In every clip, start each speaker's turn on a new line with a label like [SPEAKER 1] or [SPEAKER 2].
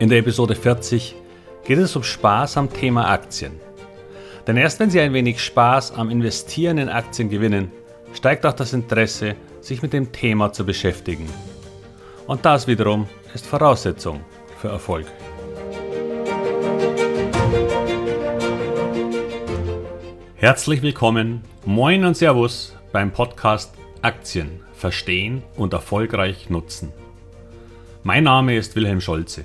[SPEAKER 1] In der Episode 40 geht es um Spaß am Thema Aktien. Denn erst wenn Sie ein wenig Spaß am Investieren in Aktien gewinnen, steigt auch das Interesse, sich mit dem Thema zu beschäftigen. Und das wiederum ist Voraussetzung für Erfolg. Herzlich willkommen, moin und Servus beim Podcast Aktien verstehen und erfolgreich nutzen. Mein Name ist Wilhelm Scholze.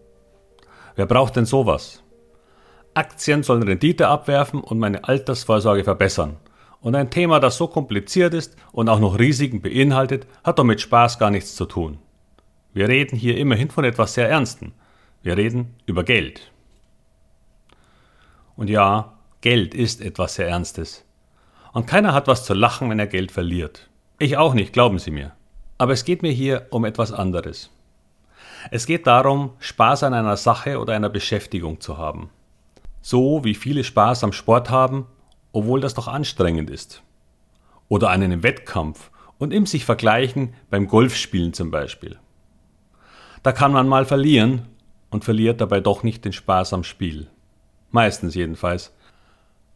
[SPEAKER 1] Wer braucht denn sowas? Aktien sollen Rendite abwerfen und meine Altersvorsorge verbessern. Und ein Thema, das so kompliziert ist und auch noch Risiken beinhaltet, hat doch mit Spaß gar nichts zu tun. Wir reden hier immerhin von etwas sehr Ernstem. Wir reden über Geld. Und ja, Geld ist etwas sehr Ernstes. Und keiner hat was zu lachen, wenn er Geld verliert. Ich auch nicht, glauben Sie mir. Aber es geht mir hier um etwas anderes. Es geht darum, Spaß an einer Sache oder einer Beschäftigung zu haben. So wie viele Spaß am Sport haben, obwohl das doch anstrengend ist. Oder an einem Wettkampf und im sich vergleichen beim Golfspielen zum Beispiel. Da kann man mal verlieren und verliert dabei doch nicht den Spaß am Spiel. Meistens jedenfalls.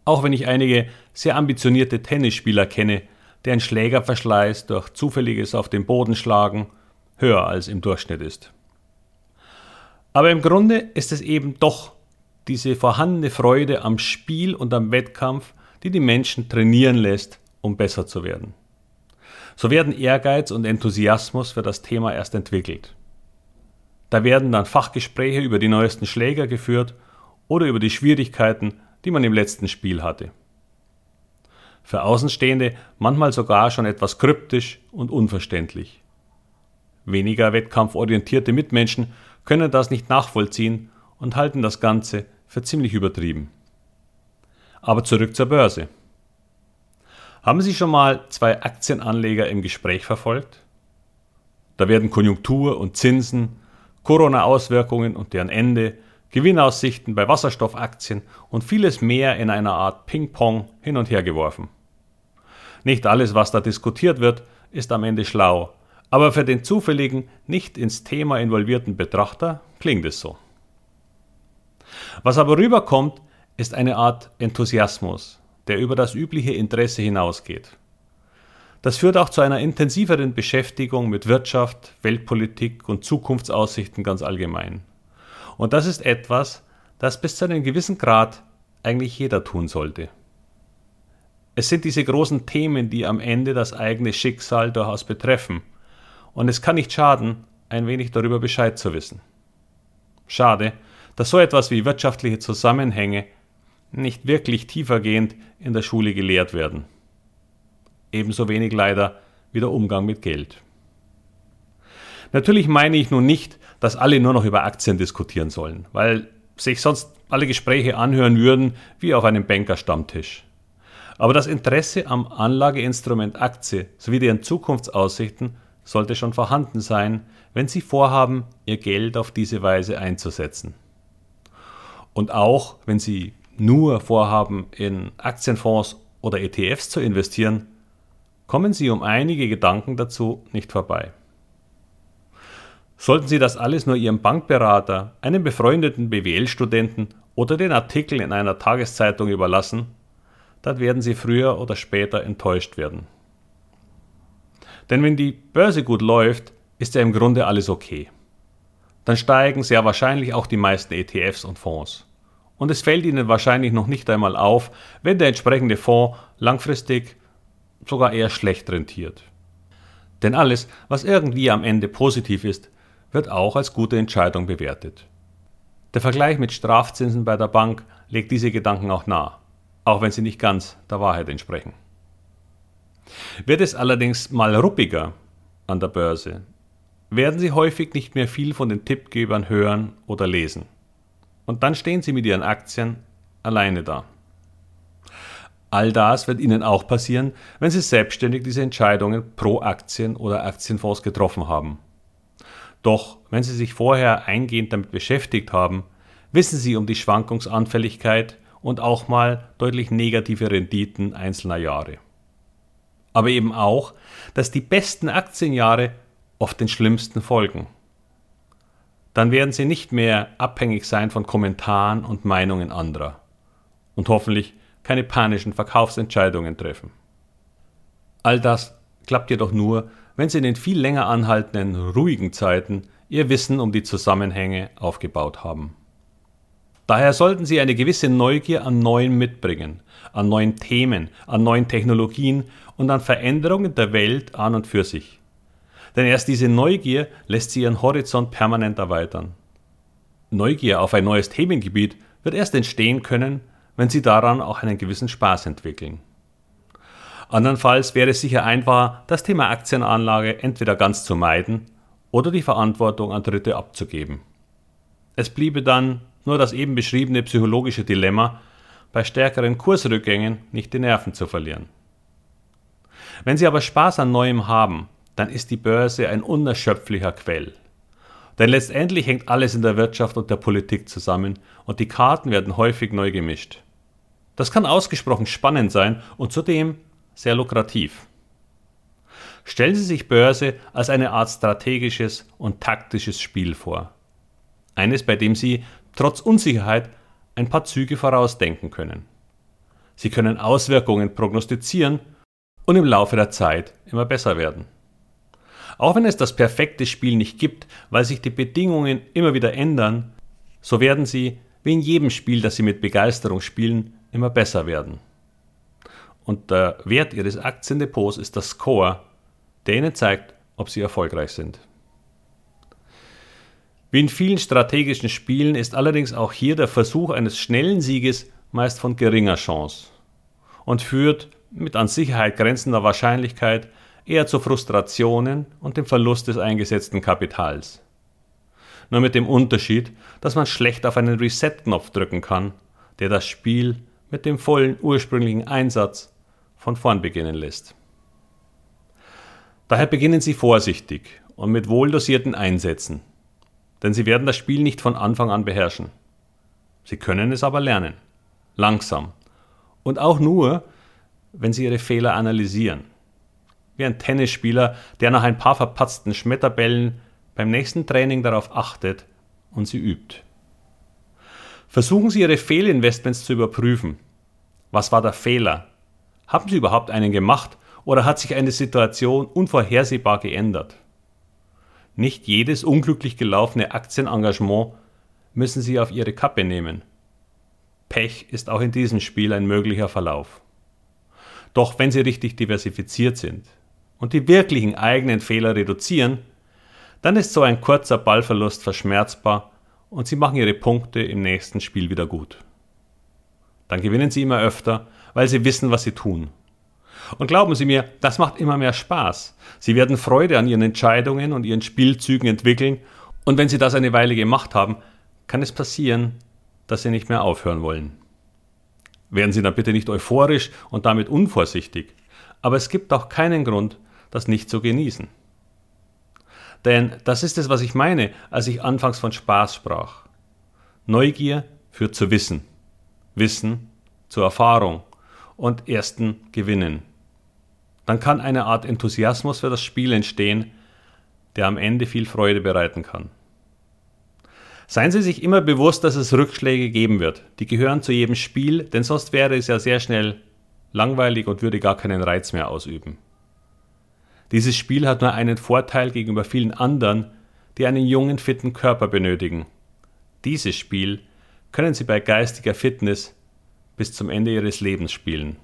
[SPEAKER 1] Auch wenn ich einige sehr ambitionierte Tennisspieler kenne, deren Schlägerverschleiß durch zufälliges auf den Boden schlagen höher als im Durchschnitt ist. Aber im Grunde ist es eben doch diese vorhandene Freude am Spiel und am Wettkampf, die die Menschen trainieren lässt, um besser zu werden. So werden Ehrgeiz und Enthusiasmus für das Thema erst entwickelt. Da werden dann Fachgespräche über die neuesten Schläger geführt oder über die Schwierigkeiten, die man im letzten Spiel hatte. Für Außenstehende manchmal sogar schon etwas kryptisch und unverständlich. Weniger wettkampforientierte Mitmenschen können das nicht nachvollziehen und halten das Ganze für ziemlich übertrieben. Aber zurück zur Börse. Haben Sie schon mal zwei Aktienanleger im Gespräch verfolgt? Da werden Konjunktur und Zinsen, Corona-Auswirkungen und deren Ende, Gewinnaussichten bei Wasserstoffaktien und vieles mehr in einer Art Ping-Pong hin und her geworfen. Nicht alles, was da diskutiert wird, ist am Ende schlau, aber für den zufälligen, nicht ins Thema involvierten Betrachter klingt es so. Was aber rüberkommt, ist eine Art Enthusiasmus, der über das übliche Interesse hinausgeht. Das führt auch zu einer intensiveren Beschäftigung mit Wirtschaft, Weltpolitik und Zukunftsaussichten ganz allgemein. Und das ist etwas, das bis zu einem gewissen Grad eigentlich jeder tun sollte. Es sind diese großen Themen, die am Ende das eigene Schicksal durchaus betreffen – und es kann nicht schaden, ein wenig darüber Bescheid zu wissen. Schade, dass so etwas wie wirtschaftliche Zusammenhänge nicht wirklich tiefergehend in der Schule gelehrt werden. Ebenso wenig leider wie der Umgang mit Geld. Natürlich meine ich nun nicht, dass alle nur noch über Aktien diskutieren sollen, weil sich sonst alle Gespräche anhören würden wie auf einem Bankerstammtisch. Aber das Interesse am Anlageinstrument Aktie sowie deren Zukunftsaussichten sollte schon vorhanden sein, wenn Sie vorhaben, Ihr Geld auf diese Weise einzusetzen. Und auch wenn Sie nur vorhaben, in Aktienfonds oder ETFs zu investieren, kommen Sie um einige Gedanken dazu nicht vorbei. Sollten Sie das alles nur Ihrem Bankberater, einem befreundeten BWL-Studenten oder den Artikel in einer Tageszeitung überlassen, dann werden Sie früher oder später enttäuscht werden. Denn wenn die Börse gut läuft, ist ja im Grunde alles okay. Dann steigen sehr wahrscheinlich auch die meisten ETFs und Fonds. Und es fällt Ihnen wahrscheinlich noch nicht einmal auf, wenn der entsprechende Fonds langfristig sogar eher schlecht rentiert. Denn alles, was irgendwie am Ende positiv ist, wird auch als gute Entscheidung bewertet. Der Vergleich mit Strafzinsen bei der Bank legt diese Gedanken auch nahe, auch wenn sie nicht ganz der Wahrheit entsprechen. Wird es allerdings mal ruppiger an der Börse, werden Sie häufig nicht mehr viel von den Tippgebern hören oder lesen. Und dann stehen Sie mit Ihren Aktien alleine da. All das wird Ihnen auch passieren, wenn Sie selbstständig diese Entscheidungen pro Aktien oder Aktienfonds getroffen haben. Doch wenn Sie sich vorher eingehend damit beschäftigt haben, wissen Sie um die Schwankungsanfälligkeit und auch mal deutlich negative Renditen einzelner Jahre. Aber eben auch, dass die besten Aktienjahre oft den schlimmsten folgen. Dann werden Sie nicht mehr abhängig sein von Kommentaren und Meinungen anderer. Und hoffentlich keine panischen Verkaufsentscheidungen treffen. All das klappt jedoch nur, wenn Sie in den viel länger anhaltenden, ruhigen Zeiten Ihr Wissen um die Zusammenhänge aufgebaut haben. Daher sollten Sie eine gewisse Neugier an Neuen mitbringen, an neuen Themen, an neuen Technologien und an Veränderungen der Welt an und für sich. Denn erst diese Neugier lässt Sie Ihren Horizont permanent erweitern. Neugier auf ein neues Themengebiet wird erst entstehen können, wenn sie daran auch einen gewissen Spaß entwickeln. Andernfalls wäre es sicher einfacher, das Thema Aktienanlage entweder ganz zu meiden oder die Verantwortung an Dritte abzugeben. Es bliebe dann nur das eben beschriebene psychologische Dilemma, bei stärkeren Kursrückgängen nicht die Nerven zu verlieren. Wenn Sie aber Spaß an Neuem haben, dann ist die Börse ein unerschöpflicher Quell. Denn letztendlich hängt alles in der Wirtschaft und der Politik zusammen und die Karten werden häufig neu gemischt. Das kann ausgesprochen spannend sein und zudem sehr lukrativ. Stellen Sie sich Börse als eine Art strategisches und taktisches Spiel vor. Eines, bei dem Sie trotz Unsicherheit ein paar Züge vorausdenken können. Sie können Auswirkungen prognostizieren und im Laufe der Zeit immer besser werden. Auch wenn es das perfekte Spiel nicht gibt, weil sich die Bedingungen immer wieder ändern, so werden Sie, wie in jedem Spiel, das Sie mit Begeisterung spielen, immer besser werden. Und der Wert Ihres Aktiendepots ist der Score, der Ihnen zeigt, ob Sie erfolgreich sind. Wie in vielen strategischen Spielen ist allerdings auch hier der Versuch eines schnellen Sieges meist von geringer Chance und führt mit an Sicherheit grenzender Wahrscheinlichkeit eher zu Frustrationen und dem Verlust des eingesetzten Kapitals. Nur mit dem Unterschied, dass man schlecht auf einen Reset-Knopf drücken kann, der das Spiel mit dem vollen ursprünglichen Einsatz von vorn beginnen lässt. Daher beginnen Sie vorsichtig und mit wohldosierten Einsätzen, denn Sie werden das Spiel nicht von Anfang an beherrschen. Sie können es aber lernen, langsam und auch nur, wenn Sie Ihre Fehler analysieren. Wie ein Tennisspieler, der nach ein paar verpatzten Schmetterbällen beim nächsten Training darauf achtet und sie übt. Versuchen Sie Ihre Fehlinvestments zu überprüfen. Was war der Fehler? Haben Sie überhaupt einen gemacht oder hat sich eine Situation unvorhersehbar geändert? Nicht jedes unglücklich gelaufene Aktienengagement müssen Sie auf Ihre Kappe nehmen. Pech ist auch in diesem Spiel ein möglicher Verlauf. Doch wenn Sie richtig diversifiziert sind und die wirklichen eigenen Fehler reduzieren, dann ist so ein kurzer Ballverlust verschmerzbar und sie machen ihre Punkte im nächsten Spiel wieder gut. Dann gewinnen sie immer öfter, weil sie wissen, was sie tun. Und glauben Sie mir, das macht immer mehr Spaß. Sie werden Freude an Ihren Entscheidungen und Ihren Spielzügen entwickeln und wenn Sie das eine Weile gemacht haben, kann es passieren, dass Sie nicht mehr aufhören wollen. Werden Sie dann bitte nicht euphorisch und damit unvorsichtig, aber es gibt auch keinen Grund, das nicht zu genießen. Denn das ist es, was ich meine, als ich anfangs von Spaß sprach. Neugier führt zu Wissen, Wissen zu Erfahrung und ersten Gewinnen. Dann kann eine Art Enthusiasmus für das Spiel entstehen, der am Ende viel Freude bereiten kann. Seien Sie sich immer bewusst, dass es Rückschläge geben wird. Die gehören zu jedem Spiel, denn sonst wäre es ja sehr schnell langweilig und würde gar keinen Reiz mehr ausüben. Dieses Spiel hat nur einen Vorteil gegenüber vielen anderen, die einen jungen, fitten Körper benötigen. Dieses Spiel können Sie bei geistiger Fitness bis zum Ende Ihres Lebens spielen.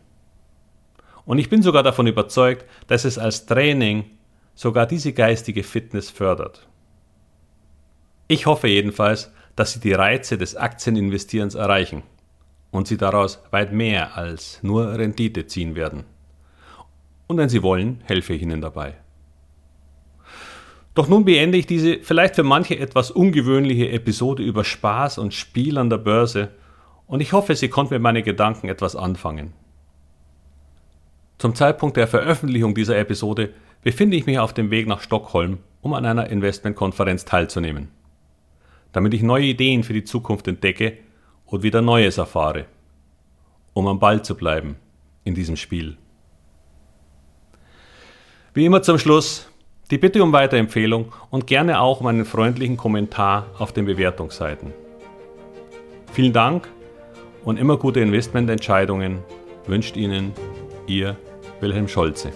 [SPEAKER 1] Und ich bin sogar davon überzeugt, dass es als Training sogar diese geistige Fitness fördert. Ich hoffe jedenfalls, dass Sie die Reize des Aktieninvestierens erreichen und Sie daraus weit mehr als nur Rendite ziehen werden und wenn Sie wollen, helfe ich Ihnen dabei. Doch nun beende ich diese vielleicht für manche etwas ungewöhnliche Episode über Spaß und Spiel an der Börse und ich hoffe, Sie konnten mit meinen Gedanken etwas anfangen. Zum Zeitpunkt der Veröffentlichung dieser Episode befinde ich mich auf dem Weg nach Stockholm, um an einer Investmentkonferenz teilzunehmen, damit ich neue Ideen für die Zukunft entdecke und wieder Neues erfahre, um am Ball zu bleiben in diesem Spiel. Wie immer zum Schluss die Bitte um Weiterempfehlung und gerne auch um einen freundlichen Kommentar auf den Bewertungsseiten. Vielen Dank und immer gute Investmententscheidungen wünscht Ihnen Ihr Wilhelm Scholze.